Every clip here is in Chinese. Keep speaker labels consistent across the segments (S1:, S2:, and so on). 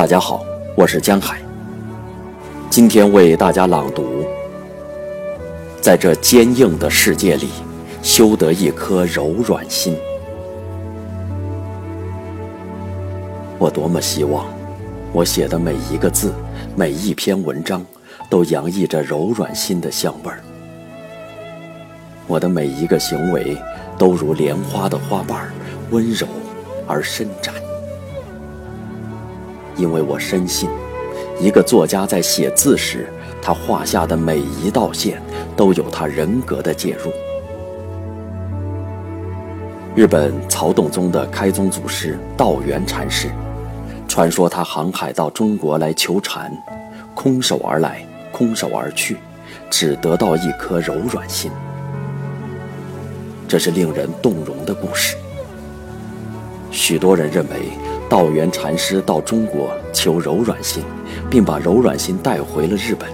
S1: 大家好，我是江海。今天为大家朗读：在这坚硬的世界里，修得一颗柔软心。我多么希望，我写的每一个字、每一篇文章，都洋溢着柔软心的香味儿。我的每一个行为，都如莲花的花瓣，温柔而伸展。因为我深信，一个作家在写字时，他画下的每一道线都有他人格的介入。日本曹洞宗的开宗祖师道元禅师，传说他航海到中国来求禅，空手而来，空手而去，只得到一颗柔软心。这是令人动容的故事。许多人认为。道元禅师到中国求柔软心，并把柔软心带回了日本。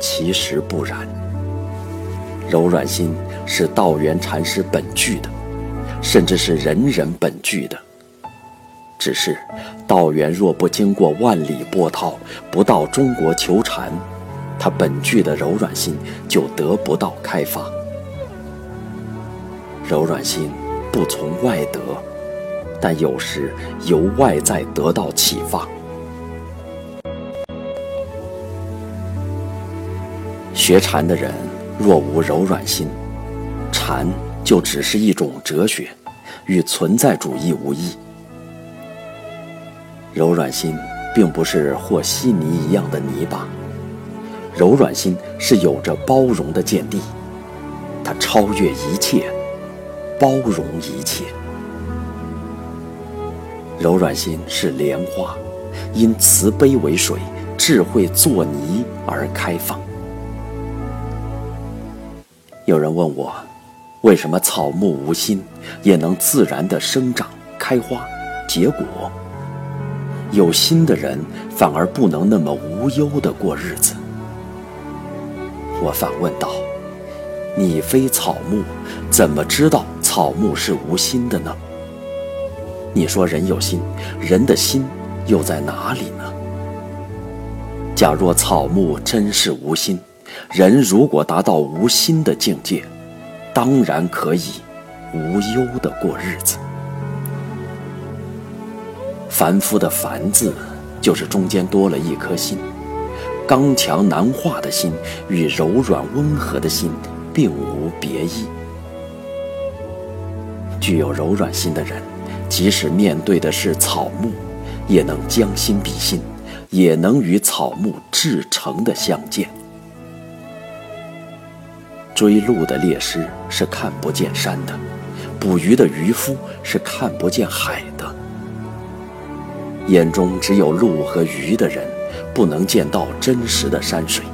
S1: 其实不然，柔软心是道元禅师本具的，甚至是人人本具的。只是道元若不经过万里波涛，不到中国求禅，他本具的柔软心就得不到开发。柔软心不从外得。但有时由外在得到启发。学禅的人若无柔软心，禅就只是一种哲学，与存在主义无异。柔软心并不是和稀泥一样的泥巴，柔软心是有着包容的见地，它超越一切，包容一切。柔软心是莲花，因慈悲为水，智慧作泥而开放。有人问我，为什么草木无心也能自然的生长、开花、结果？有心的人反而不能那么无忧的过日子。我反问道：“你非草木，怎么知道草木是无心的呢？”你说人有心，人的心又在哪里呢？假若草木真是无心，人如果达到无心的境界，当然可以无忧的过日子。凡夫的“凡”字，就是中间多了一颗心，刚强难化的心与柔软温和的心并无别异。具有柔软心的人。即使面对的是草木，也能将心比心，也能与草木至诚的相见。追鹿的猎师是看不见山的，捕鱼的渔夫是看不见海的。眼中只有鹿和鱼的人，不能见到真实的山水，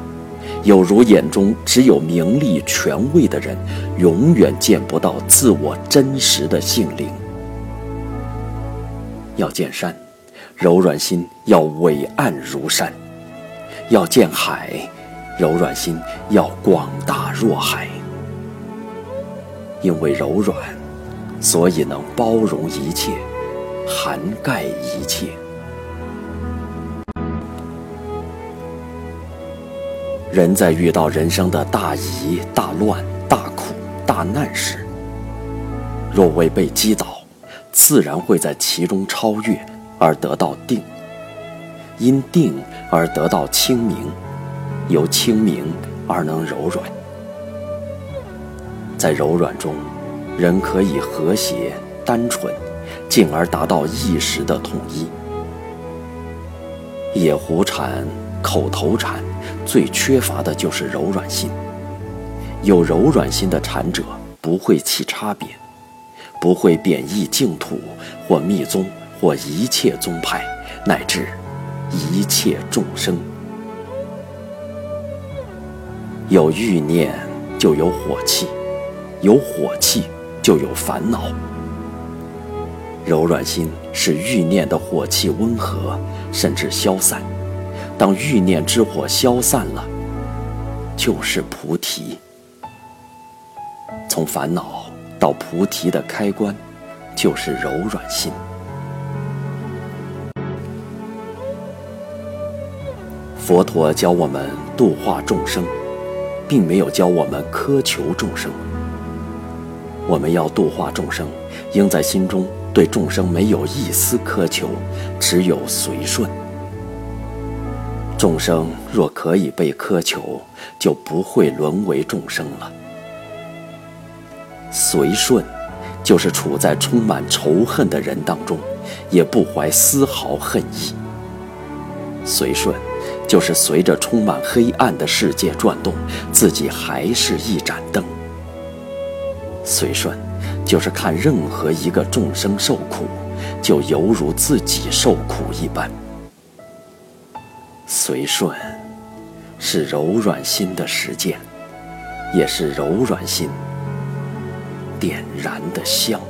S1: 有如眼中只有名利权位的人，永远见不到自我真实的性灵。要见山，柔软心要伟岸如山；要见海，柔软心要广大若海。因为柔软，所以能包容一切，涵盖一切。人在遇到人生的大疑、大乱、大苦、大难时，若未被击倒，自然会在其中超越，而得到定；因定而得到清明，由清明而能柔软。在柔软中，人可以和谐、单纯，进而达到意识的统一。野狐禅、口头禅，最缺乏的就是柔软心。有柔软心的禅者，不会起差别。不会贬义净土，或密宗，或一切宗派，乃至一切众生。有欲念就有火气，有火气就有烦恼。柔软心使欲念的火气温和，甚至消散。当欲念之火消散了，就是菩提。从烦恼。到菩提的开关，就是柔软心。佛陀教我们度化众生，并没有教我们苛求众生。我们要度化众生，应在心中对众生没有一丝苛求，只有随顺。众生若可以被苛求，就不会沦为众生了。随顺，就是处在充满仇恨的人当中，也不怀丝毫恨意。随顺，就是随着充满黑暗的世界转动，自己还是一盏灯。随顺，就是看任何一个众生受苦，就犹如自己受苦一般。随顺，是柔软心的实践，也是柔软心点燃的香。